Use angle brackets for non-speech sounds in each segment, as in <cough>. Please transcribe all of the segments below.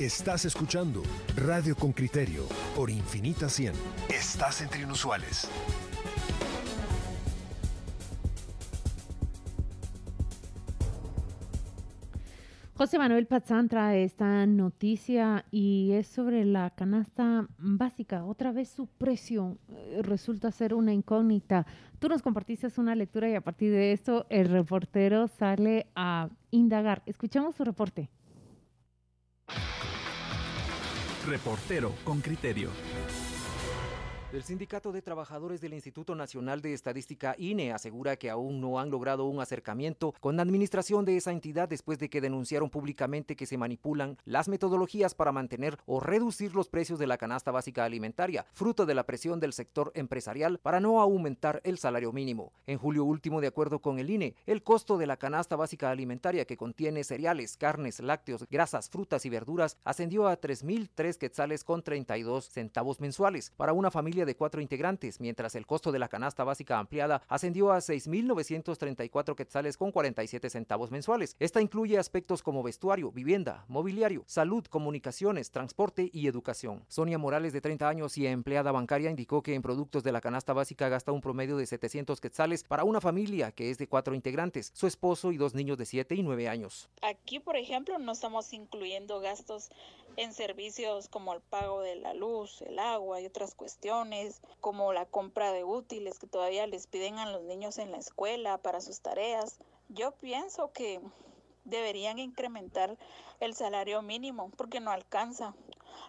Estás escuchando Radio con Criterio por Infinita 100. Estás entre inusuales. José Manuel Pazán trae esta noticia y es sobre la canasta básica. Otra vez su precio eh, resulta ser una incógnita. Tú nos compartiste una lectura y a partir de esto el reportero sale a indagar. Escuchamos su reporte. Reportero con criterio. El Sindicato de Trabajadores del Instituto Nacional de Estadística INE asegura que aún no han logrado un acercamiento con la administración de esa entidad después de que denunciaron públicamente que se manipulan las metodologías para mantener o reducir los precios de la canasta básica alimentaria, fruto de la presión del sector empresarial para no aumentar el salario mínimo. En julio último, de acuerdo con el INE, el costo de la canasta básica alimentaria que contiene cereales, carnes, lácteos, grasas, frutas y verduras ascendió a 3.003 quetzales con 32 centavos mensuales para una familia de cuatro integrantes, mientras el costo de la canasta básica ampliada ascendió a 6.934 quetzales con 47 centavos mensuales. Esta incluye aspectos como vestuario, vivienda, mobiliario, salud, comunicaciones, transporte y educación. Sonia Morales, de 30 años y empleada bancaria, indicó que en productos de la canasta básica gasta un promedio de 700 quetzales para una familia que es de cuatro integrantes, su esposo y dos niños de 7 y 9 años. Aquí, por ejemplo, no estamos incluyendo gastos en servicios como el pago de la luz, el agua y otras cuestiones, como la compra de útiles que todavía les piden a los niños en la escuela para sus tareas. Yo pienso que deberían incrementar el salario mínimo porque no alcanza.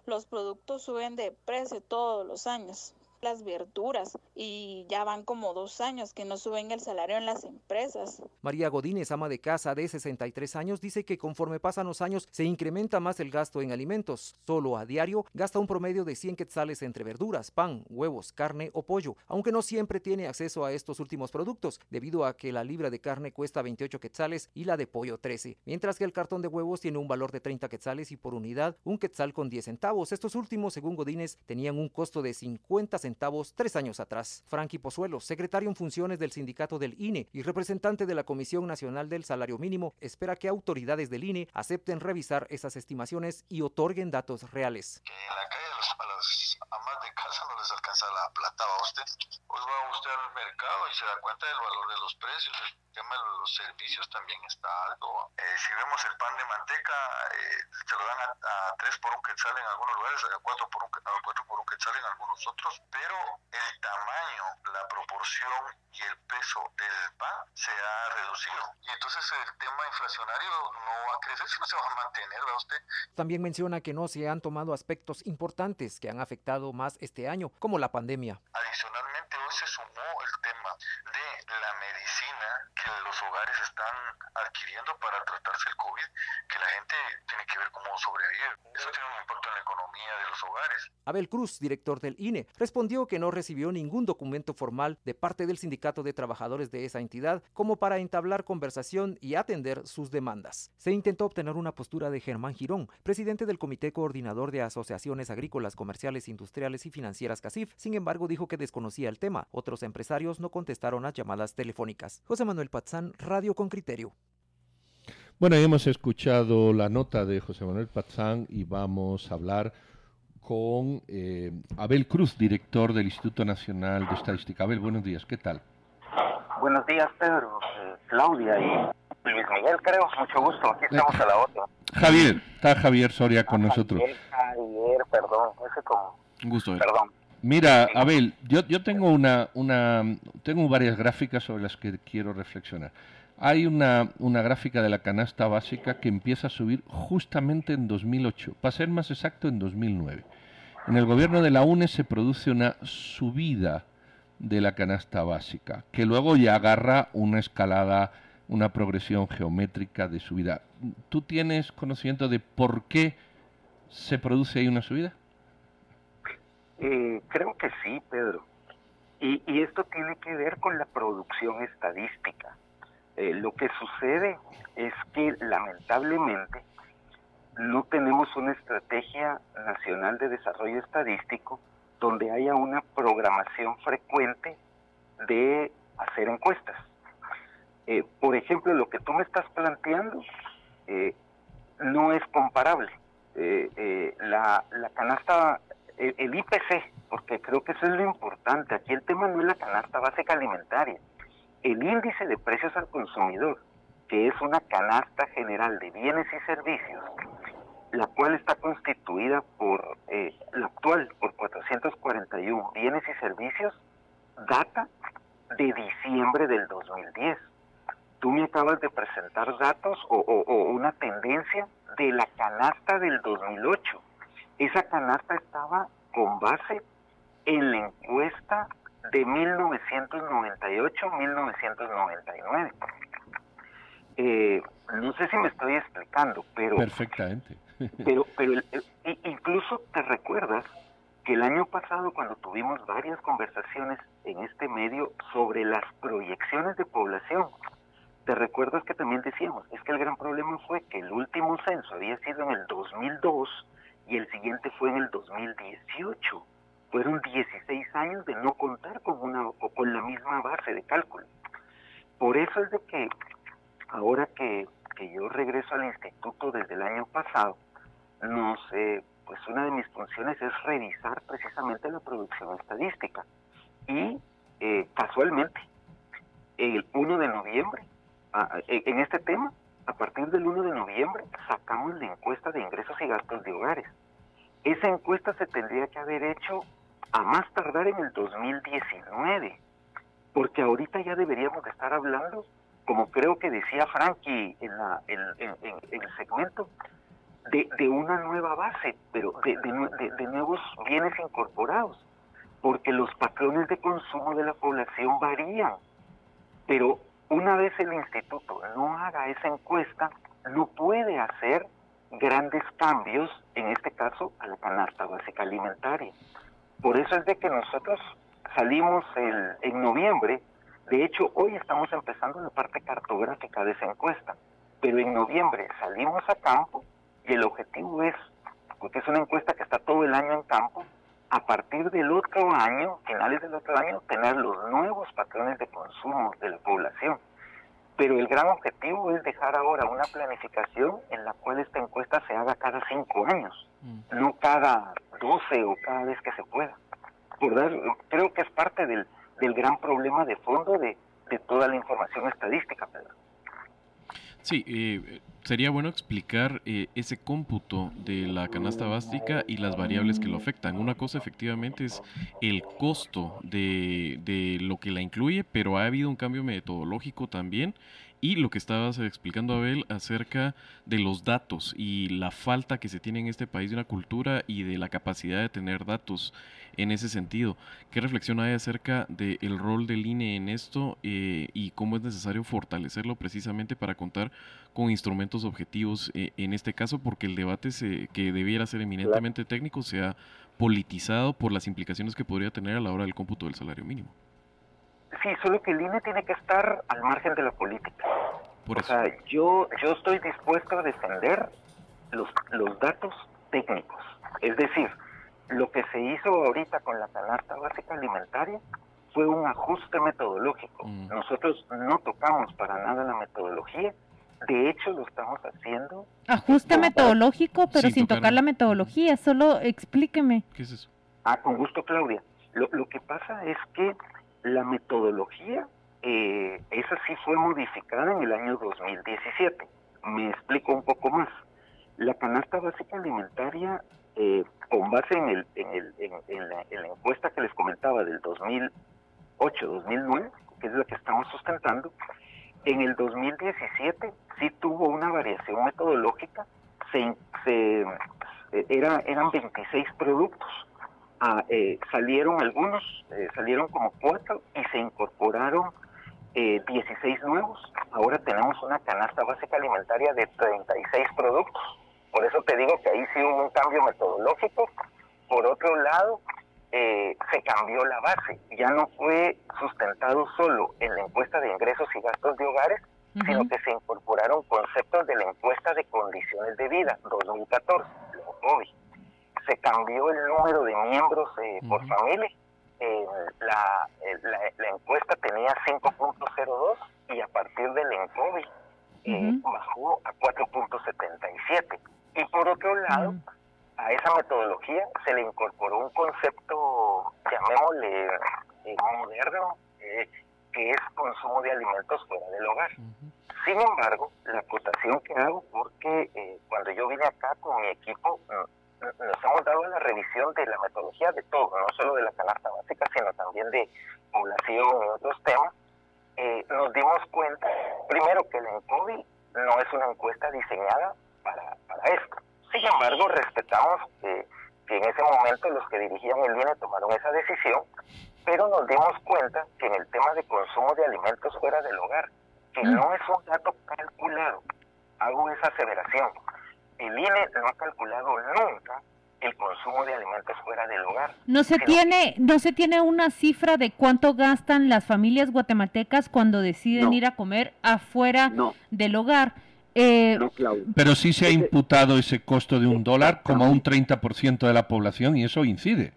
Los productos suben de precio todos los años las verduras y ya van como dos años que no suben el salario en las empresas. María Godínez, ama de casa de 63 años, dice que conforme pasan los años se incrementa más el gasto en alimentos. Solo a diario gasta un promedio de 100 quetzales entre verduras, pan, huevos, carne o pollo, aunque no siempre tiene acceso a estos últimos productos, debido a que la libra de carne cuesta 28 quetzales y la de pollo 13, mientras que el cartón de huevos tiene un valor de 30 quetzales y por unidad un quetzal con 10 centavos. Estos últimos, según Godínez, tenían un costo de 50 centavos centavos tres años atrás. Frankie Pozuelo, secretario en funciones del sindicato del INE y representante de la Comisión Nacional del Salario Mínimo, espera que autoridades del INE acepten revisar esas estimaciones y otorguen datos reales. Que en la calle los, a las amas de casa no les alcanza la plata a usted. Pues va usted al mercado y se da cuenta del valor de los precios tema de los servicios también está alto. Eh, si vemos el pan de manteca, eh, se lo dan a, 3 por un quetzal en algunos lugares, a 4 por un, a 4 por un quetzal en algunos otros, pero el tamaño, la proporción y el peso del pan se ha reducido. Y entonces el tema inflacionario no va a crecer, sino se va a mantener, ¿verdad usted? También menciona que no se han tomado aspectos importantes que han afectado más este año, como la pandemia. Adicionalmente, hoy se sumó el tema de la medicina que los hogares están adquiriendo para tratarse el COVID, que la gente tiene que ver cómo sobrevivir. Eso tiene un impacto en la economía de los hogares. Abel Cruz, director del INE, respondió que no recibió ningún documento formal de parte del sindicato de trabajadores de esa entidad como para entablar conversación y atender sus demandas. Se intentó obtener una postura de Germán Girón, presidente del Comité Coordinador de Asociaciones Agrícolas, Comerciales, Industriales y Financieras CACIF. Sin embargo, dijo que desconocía el tema. Otros empresarios no contestaron a llamadas telefónicas. José Manuel Patzán, Radio con Criterio. Bueno, hemos escuchado la nota de José Manuel Patzán y vamos a hablar con eh, Abel Cruz, director del Instituto Nacional de Estadística. Abel, buenos días, ¿qué tal? Buenos días, Pedro, eh, Claudia y Luis Miguel, creo, mucho gusto, aquí estamos a la otra. Javier, está Javier Soria con ah, nosotros. Javier, perdón, ese como... Un gusto. Eh. Perdón. Mira, Abel, yo, yo tengo una, una, tengo varias gráficas sobre las que quiero reflexionar. Hay una, una, gráfica de la canasta básica que empieza a subir justamente en 2008, para ser más exacto en 2009. En el gobierno de la UNE se produce una subida de la canasta básica, que luego ya agarra una escalada, una progresión geométrica de subida. ¿Tú tienes conocimiento de por qué se produce ahí una subida? Eh, creo que sí, Pedro. Y, y, esto tiene que ver con la producción estadística. Eh, lo que sucede es que lamentablemente no tenemos una estrategia nacional de desarrollo estadístico donde haya una programación frecuente de hacer encuestas. Eh, por ejemplo, lo que tú me estás planteando no es comparable. eh, eh, la, canasta, el, IPC, porque creo que eso es lo importante. Aquí el tema no es la canasta básica alimentaria. El índice de precios al consumidor, que es una canasta general de bienes y servicios, la cual está constituida por eh, la actual, por 441 bienes y servicios, data de diciembre del 2010. Tú me acabas de presentar datos o, o una tendencia de la canasta del 2008. Esa canasta estaba con base en la encuesta de 1998-1999. Eh, no sé si me estoy explicando, pero... Perfectamente. <laughs> Pero, pero incluso te recuerdas que el año pasado cuando tuvimos varias conversaciones en este medio sobre las proyecciones de población, te recuerdas que también decíamos, es que el gran problema fue que el último censo había sido en el 2002 y el siguiente fue en el 2018. Fueron 16 años de no contar con una o con la misma base de cálculo. Por eso es de que ahora que, que yo regreso al instituto desde el año pasado, no sé, pues una de mis funciones es revisar precisamente la producción estadística. Y eh, casualmente, el 1 de noviembre en este tema, a partir del 1 de noviembre, sacamos la encuesta de ingresos y gastos de hogares. Esa encuesta se tendría que haber hecho a más tardar en el 2019, porque ahorita ya deberíamos de estar hablando, como creo que decía Frankie en, la, en, el segmento, de, de, una nueva base, pero de, de, nuevos bienes incorporados, porque los patrones de consumo de la población varían, pero una vez el instituto no haga esa encuesta, no puede hacer grandes cambios, en este caso, a la canasta básica alimentaria. Por eso es de que nosotros salimos el, en noviembre, de hecho hoy estamos empezando la parte cartográfica de esa encuesta, pero en noviembre salimos a campo y el objetivo es, porque es una encuesta que está todo el año en campo, a partir del otro año, finales del otro año, tener los nuevos patrones de consumo de la población. Pero el gran objetivo es dejar ahora una planificación en la cual esta encuesta se haga cada cinco años, mm. no cada doce o cada vez que se pueda. Por creo que es parte del, del gran problema de fondo de, de toda la información estadística, Pedro. Sí, eh, sería bueno explicar eh, ese cómputo de la canasta básica y las variables que lo afectan. Una cosa efectivamente es el costo de, de lo que la incluye, pero ha habido un cambio metodológico también y lo que estabas explicando, Abel, acerca de los datos y la falta que se tiene en este país de una cultura y de la capacidad de tener datos en ese sentido. ¿Qué reflexión hay acerca del rol del INE en esto eh, y cómo es necesario fortalecerlo precisamente para contar con instrumentos objetivos eh, en este caso? Porque el debate se, que debiera ser eminentemente técnico se ha politizado por las implicaciones que podría tener a la hora del cómputo del salario mínimo. Sí, solo que el INE tiene que estar al margen de la política. o sea, yo, yo estoy dispuesto a defender los, los datos técnicos. Es decir, lo que se hizo ahorita con la canasta básica alimentaria fue un ajuste metodológico. Mm. Nosotros no tocamos para nada la metodología. De hecho, lo estamos haciendo. Ajuste metodológico, pero sin, tocar, la metodología. Solo explíqueme. ¿Qué es eso? Ah, con gusto, Claudia. Lo, lo que pasa es que la metodología, eh, esa sí fue modificada en el año 2017. Me explico un poco más. La canasta básica alimentaria, eh, con base en, el, en, el, en, la, encuesta que les comentaba del 2008-2009, que es la que estamos sustentando, en el 2017 sí tuvo una variación metodológica, se, se, era, eran 26 productos Ah, eh, salieron algunos, eh, salieron como cuatro y se incorporaron eh, 16 nuevos. Ahora tenemos una canasta básica alimentaria de 36 productos. Por eso te digo que ahí sí hubo un cambio metodológico. Por otro lado, eh, se cambió la base. Ya no fue sustentado solo en la encuesta de ingresos y gastos de hogares, sino que se incorporaron conceptos de la encuesta de condiciones de vida 2014, COVID se cambió el número de miembros eh, por familia. Eh, la, la, encuesta tenía 5.02 y a partir del ENCOVI eh, bajó a 4.77. Y por otro lado, a esa metodología se le incorporó un concepto, llamémosle eh, moderno, eh, que es consumo de alimentos fuera del hogar. Sin embargo, la acotación que hago, porque eh, cuando yo vine acá con mi equipo, nos hemos dado la revisión de la metodología de todo, no solo de la canasta básica, sino también de población y otros temas, nos dimos cuenta, primero, que el ENCODI no es una encuesta diseñada para, para esto. Sin embargo, respetamos que, en ese momento los que dirigían el INE tomaron esa decisión, pero nos dimos cuenta que en el tema de consumo de alimentos fuera del hogar, que mm. no es un dato calculado, hago esa aseveración, el INE no ha calculado nunca el consumo de alimentos fuera del hogar. No se tiene, no se tiene una cifra de cuánto gastan las familias guatemaltecas cuando deciden ir a comer afuera del hogar. Eh, Pero sí se ha imputado ese costo de un dólar como a un 30% de la población y eso incide.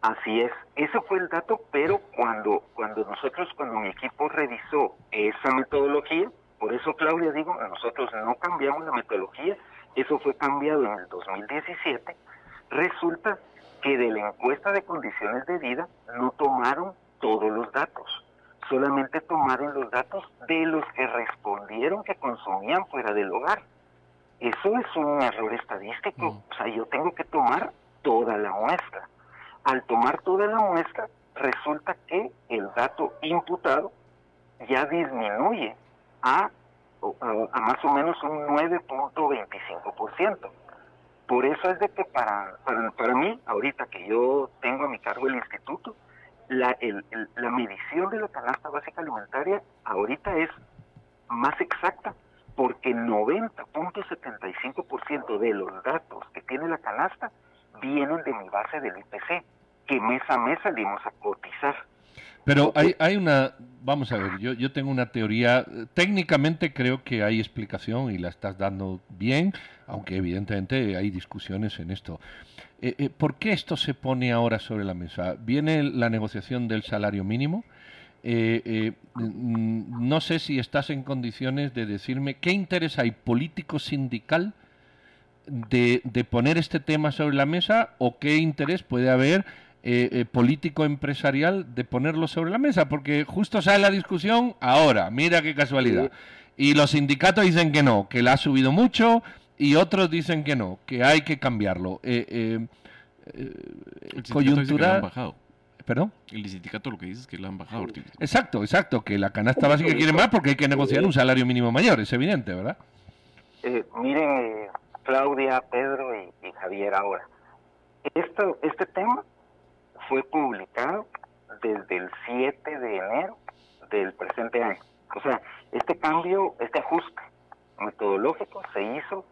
Así es, eso fue el dato, pero cuando, cuando nosotros, cuando mi equipo revisó esa metodología, por eso Claudia digo, nosotros no cambiamos la metodología, eso fue cambiado en el 2017, resulta que de la encuesta de condiciones de vida no tomaron todos los datos solamente tomaron los datos de los que respondieron que consumían fuera del hogar. Eso es un error estadístico. Mm. O sea, yo tengo que tomar toda la muestra. Al tomar toda la muestra, resulta que el dato imputado ya disminuye a, a, más o menos un 9.25%. Por eso es de que para, para, para mí, ahorita que yo tengo a mi cargo el instituto, la, la medición de la canasta básica alimentaria ahorita es más exacta porque 90.75% de los datos que tiene la canasta vienen de mi base del IPC, que mes a mes salimos a cotizar. Pero hay, hay una, vamos a ver, yo, yo tengo una teoría, técnicamente creo que hay explicación y la estás dando bien, aunque evidentemente hay discusiones en esto. Eh, eh, ¿Por qué esto se pone ahora sobre la mesa? ¿Viene la negociación del salario mínimo? Eh, mm, no sé si estás en condiciones de decirme qué interés hay político sindical de, poner este tema sobre la mesa o qué interés puede haber político empresarial de ponerlo sobre la mesa, porque justo sale la discusión ahora, mira qué casualidad. Y los sindicatos dicen que no, que la ha subido mucho, y otros dicen que no, que hay que cambiarlo. Eh, eh, eh coyuntura. bajado. ¿Perdón? El sindicato lo que dice es que la han bajado. Exacto, exacto, que la canasta básica quiere más porque hay que negociar un salario mínimo mayor, es evidente, ¿verdad? Eh, miren, Claudia, Pedro y, Javier ahora. Esto, este tema fue publicado desde el 7 de enero del presente año. O sea, este cambio, este ajuste metodológico se hizo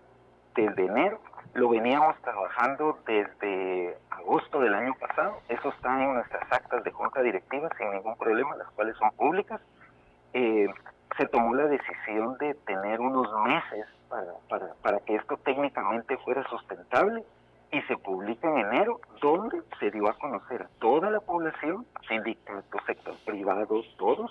desde enero, lo veníamos trabajando desde agosto del año pasado, eso está en nuestras actas de junta directiva sin ningún problema, las cuales son públicas. Eh, se tomó la decisión de tener unos meses para, para, para que esto técnicamente fuera sustentable y se publica en enero, donde se dio a conocer a toda la población, sindicatos, sector privados, todos,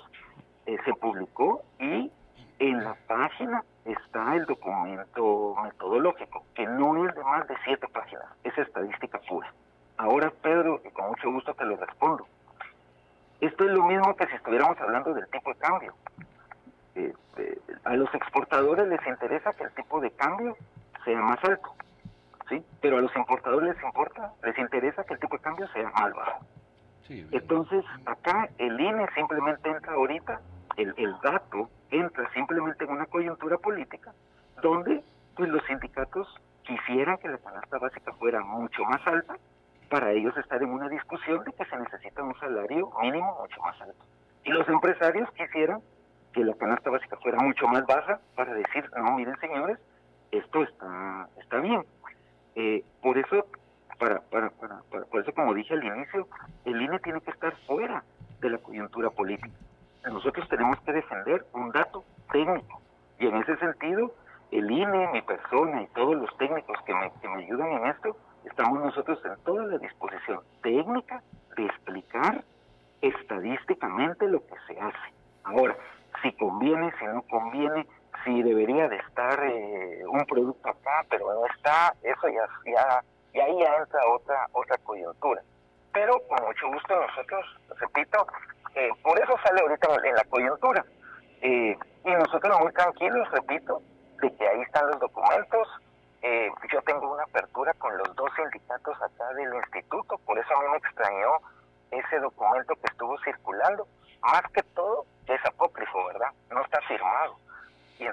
eh, se publicó y en la página está el documento metodológico, que no es de más de siete páginas, es estadística pura. Ahora, Pedro, y con mucho gusto te lo respondo. Esto es lo mismo que si estuviéramos hablando del tipo de cambio. Este, a los exportadores les interesa que el tipo de cambio sea más alto. Pero a los importadores les importa, les interesa que el tipo de cambio sea más bajo. Entonces, acá el INE simplemente entra ahorita, el, el dato entra simplemente en una coyuntura política donde pues los sindicatos quisieran que la canasta básica fuera mucho más alta para ellos estar en una discusión de que se necesita un salario mínimo mucho más alto. Y los empresarios quisieran que la canasta básica fuera mucho más baja para decir, no, miren señores, esto está, está bien. Eh, por eso, para, para, para, por eso como dije al inicio, el INE tiene que estar fuera de la coyuntura política nosotros tenemos que defender un dato técnico. Y en ese sentido, el INE, mi persona y todos los técnicos que me, que me ayudan en esto, estamos nosotros en toda la disposición técnica de explicar estadísticamente lo que se hace. Ahora, si conviene, si no conviene, si debería de estar eh, un producto acá, pero no está, eso ya, ya, y ahí entra otra, otra coyuntura. Pero con mucho gusto nosotros, repito, eh, por eso sale ahorita en la coyuntura. Eh, y nosotros muy tranquilos, repito, de que ahí están los documentos. yo tengo una apertura con los dos sindicatos acá del instituto, por eso a mí me extrañó ese documento que estuvo circulando. Más que todo, es apócrifo, ¿verdad? No está firmado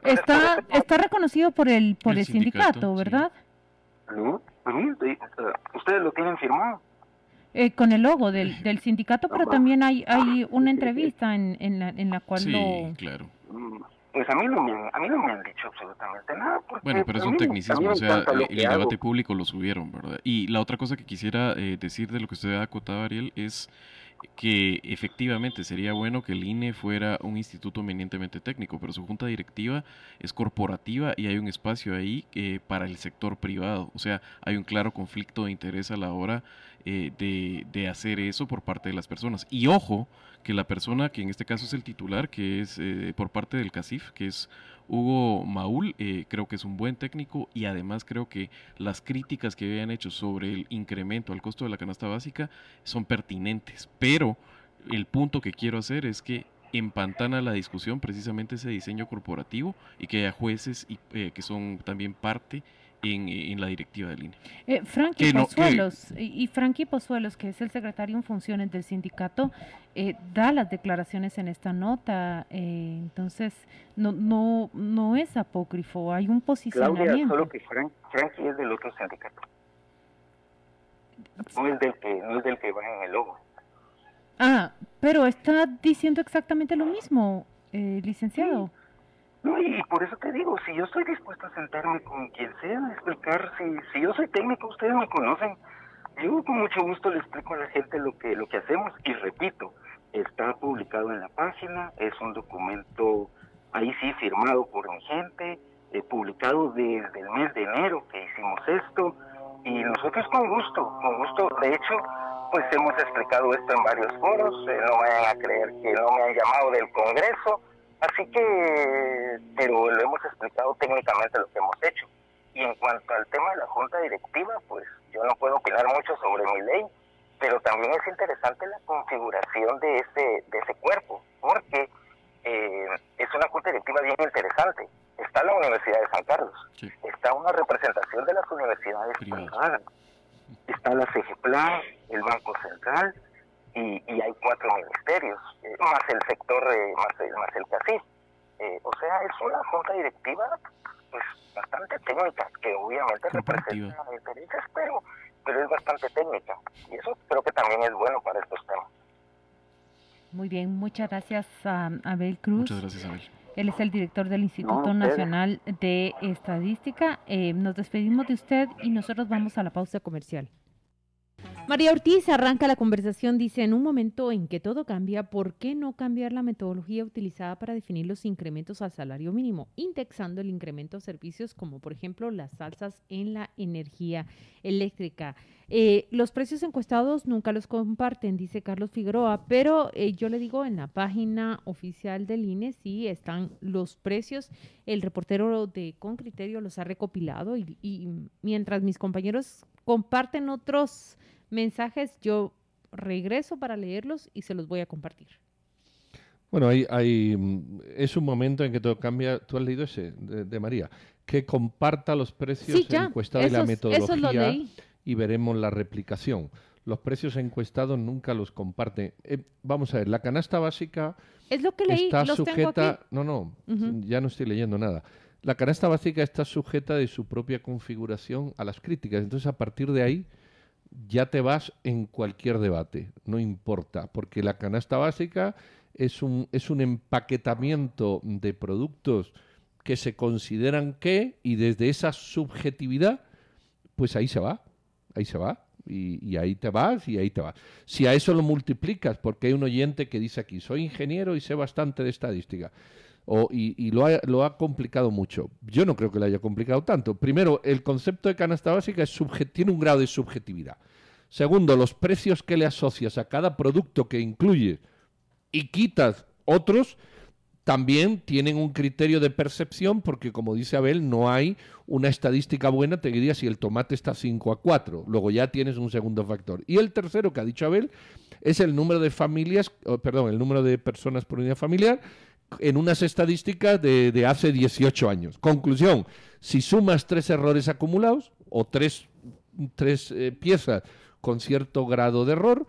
está, está reconocido por el, por el, sindicato, ¿verdad? No, ustedes lo tienen firmado. Eh, con el logo del, del sindicato, pero también hay, hay una entrevista en, en, la, en la cual sí, claro. Mm, pues a mí, no me, a mí no me han dicho absolutamente nada. Bueno, pero es un tecnicismo, o sea, el debate público lo subieron, ¿verdad? Y la otra cosa que quisiera eh, decir de lo que usted ha acotado, Ariel, es que efectivamente sería bueno que el INE fuera un instituto eminentemente técnico, pero su junta directiva es corporativa y hay un espacio ahí eh, para el sector privado. O sea, hay un claro conflicto de interés a la hora eh, de, de, hacer eso por parte de las personas. Y ojo, que la persona que en este caso es el titular, que es eh, por parte del CACIF, que es Hugo Maul, eh, creo que es un buen técnico y además creo que las críticas que habían hecho sobre el incremento al costo de la canasta básica son pertinentes. Pero el punto que quiero hacer es que empantana la discusión precisamente ese diseño corporativo y que haya jueces y, eh, que son también parte en, la directiva del INE. Eh, Frankie Pozuelos, y Frankie Pozuelos, que es el secretario en funciones del sindicato, eh, da las declaraciones en esta nota, eh, entonces no, no, no es apócrifo, hay un posicionamiento. Claudia, solo que Frankie es del otro sindicato. No es del que, no es del que va en el logo. Ah, pero está diciendo exactamente lo mismo, eh, licenciado. No, y por eso te digo, si yo estoy dispuesto a sentarme con quien sea, a explicar, si, si yo soy técnico, ustedes me conocen, yo con mucho gusto le explico a la gente lo que, lo que hacemos. Y repito, está publicado en la página, es un documento ahí sí firmado por mi gente, eh, publicado desde el mes de enero que hicimos esto. Y nosotros con gusto, con gusto, de hecho, pues hemos explicado esto en varios foros, eh, no vayan a creer que no me han llamado del Congreso, Así que, pero lo hemos explicado técnicamente lo que hemos hecho. Y en cuanto al tema de la junta directiva, pues yo no puedo opinar mucho sobre mi ley, pero también es interesante la configuración de ese, de ese cuerpo, porque eh, es una junta directiva bien interesante. Está la Universidad de San Carlos, está una representación de las universidades privadas, está la CGPLA, el Banco Central, y, y hay cuatro ministerios, eh, más el sector, eh, más, el, más el CACIF. Eh, o sea, es una junta directiva pues bastante técnica, que obviamente representa intereses, pero, pero es bastante técnica. Y eso creo que también es bueno para estos temas. Muy bien, muchas gracias a Abel Cruz. Muchas gracias, Abel. Él es el director del Instituto Nacional de Estadística. nos despedimos de usted y nosotros vamos a la pausa comercial. María Ortiz arranca la conversación, dice, en un momento en que todo cambia, ¿por qué no cambiar la metodología utilizada para definir los incrementos al salario mínimo, indexando el incremento a servicios como por ejemplo las salsas en la energía eléctrica? Eh, los precios encuestados nunca los comparten, dice Carlos Figueroa, pero eh, yo le digo en la página oficial del INE sí están los precios. El reportero de Con Criterio los ha recopilado y mientras mis compañeros comparten otros mensajes, yo regreso para leerlos y se los voy a compartir. Bueno, hay, hay, mm, es un momento en que todo cambia. Tú has leído ese de, María. Que comparta los precios encuestados y la metodología y veremos la replicación. Los precios encuestados nunca los comparte. Eh, vamos a ver, la canasta básica es lo que leí, está sujeta. No, no, ya no estoy leyendo nada. La canasta básica está sujeta de su propia configuración a las críticas. Entonces, a partir de ahí, ya te vas en cualquier debate, no importa, porque la canasta básica es un, es un empaquetamiento de productos que se consideran que, y desde esa subjetividad, pues ahí se va, ahí se va, y, y, ahí te vas y ahí te vas. Si a eso lo multiplicas, porque hay un oyente que dice aquí, soy ingeniero y sé bastante de estadística, o, y, lo, ha, lo, ha, complicado mucho. Yo no creo que lo haya complicado tanto. Primero, el concepto de canasta básica es tiene un grado de subjetividad. Segundo, los precios que le asocias a cada producto que incluye y quitas otros, también tienen un criterio de percepción porque, como dice Abel, no hay una estadística buena, te diría si el tomate está 5 a 4. Luego ya tienes un segundo factor. Y el tercero que ha dicho Abel es el número de familias, perdón, el número de personas por unidad familiar en unas estadísticas de, de hace 18 años. Conclusión, si sumas tres errores acumulados o tres, tres eh, piezas con cierto grado de error,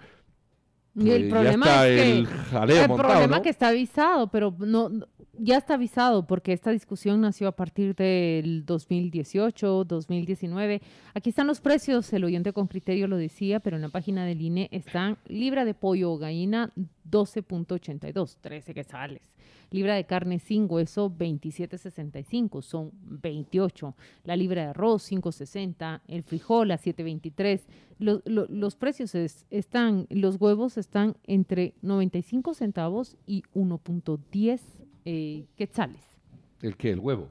Y el ya problema está es que el jaleo el montado, problema ¿no? que está avisado, pero no no- ya está avisado porque esta discusión nació a partir del 2018, 2019. Aquí están los precios, el oyente con criterio lo decía, pero en la página del INE están libra de pollo o gallina 12.82, 13 quetzales. Libra de carne sin hueso 27.65, son 28. La libra de arroz 5.60, el frijol a 7.23. Lo- lo- los precios es- están, los huevos están entre 95 centavos y 1.10 eh, quetzales. ¿El qué? ¿El huevo?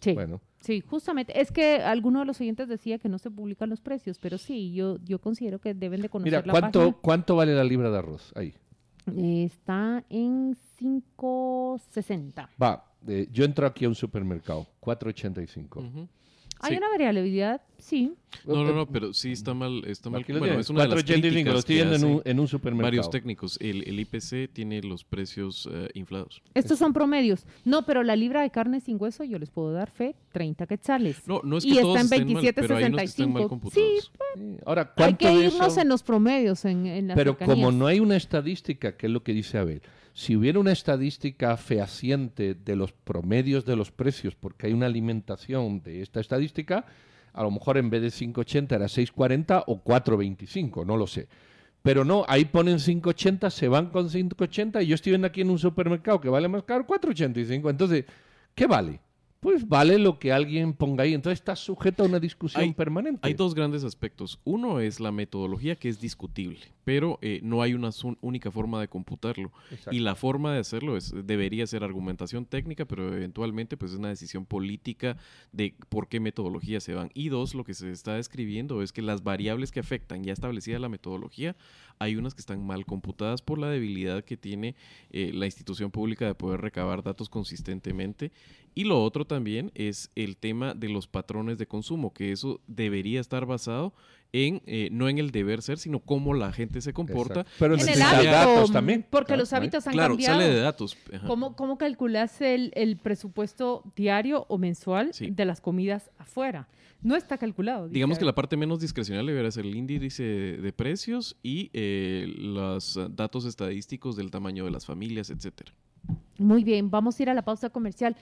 Sí. Bueno. Sí, justamente. Es que alguno de los oyentes decía que no se publican los precios, pero sí, yo, yo considero que deben de conocer Mira, la ¿cuánto, página. ¿cuánto vale la libra de arroz? Ahí. Eh, Está en 5.60. Va, eh, yo entro aquí a un supermercado, 4.85. Ujú. Hay Sí. una variabilidad, sí. No, no, no, pero sí está mal, está mal. Bueno, es una de las 4.85, lo críticas estoy que viendo en un, en un supermercado. varios técnicos. El, el IPC tiene los precios eh, inflados. Estos son promedios. No, pero la libra de carne sin hueso, yo les puedo dar fe, 30 quetzales. No, no es y que todos está en estén mal, pero hay unos que están mal 27.65. Sí, computados. Sí, Ahora, hay ¿cuánto que de irnos eso- en los promedios, en, en las Pero cercanías. como no hay una estadística, que es lo que dice Abel, si hubiera una estadística fehaciente de los promedios de los precios, porque hay una alimentación de esta estadística, a lo mejor en vez de 5.80 era 6.40 o 4.25, no lo sé. Pero no, ahí ponen 5.80, se van con 5.80 y yo estoy viendo aquí en un supermercado que vale más caro 4.85. Entonces, ¿qué vale? Pues vale lo que alguien ponga ahí. Entonces está sujeto a una discusión Hay- permanente. Hay dos grandes aspectos. Uno es la metodología que es discutible, pero eh, no hay una única forma de computarlo. Exacto. Y la forma de hacerlo es, debería ser argumentación técnica, pero eventualmente pues es una decisión política de por qué metodología se van. Y dos, lo que se está describiendo es que las variables que afectan ya establecida la metodología, hay unas que están mal computadas por la debilidad que tiene eh, la institución pública de poder recabar datos consistentemente. Y lo otro también es el tema de los patrones de consumo, que eso debería estar basado en, eh, no en el deber ser, sino cómo la gente se comporta. Exacto. Pero en el hábito, datos también. porque Claro, los ¿no? hábitos han Claro, cambiado. sale de datos. Ajá. ¿Cómo, cómo calculas el, el presupuesto diario o mensual Sí. de las comidas afuera? No está calculado. Digamos que la parte menos discrecional debería ser el índice de precios y eh, los datos estadísticos del tamaño de las familias, etcétera. Muy bien, vamos a ir a la pausa comercial.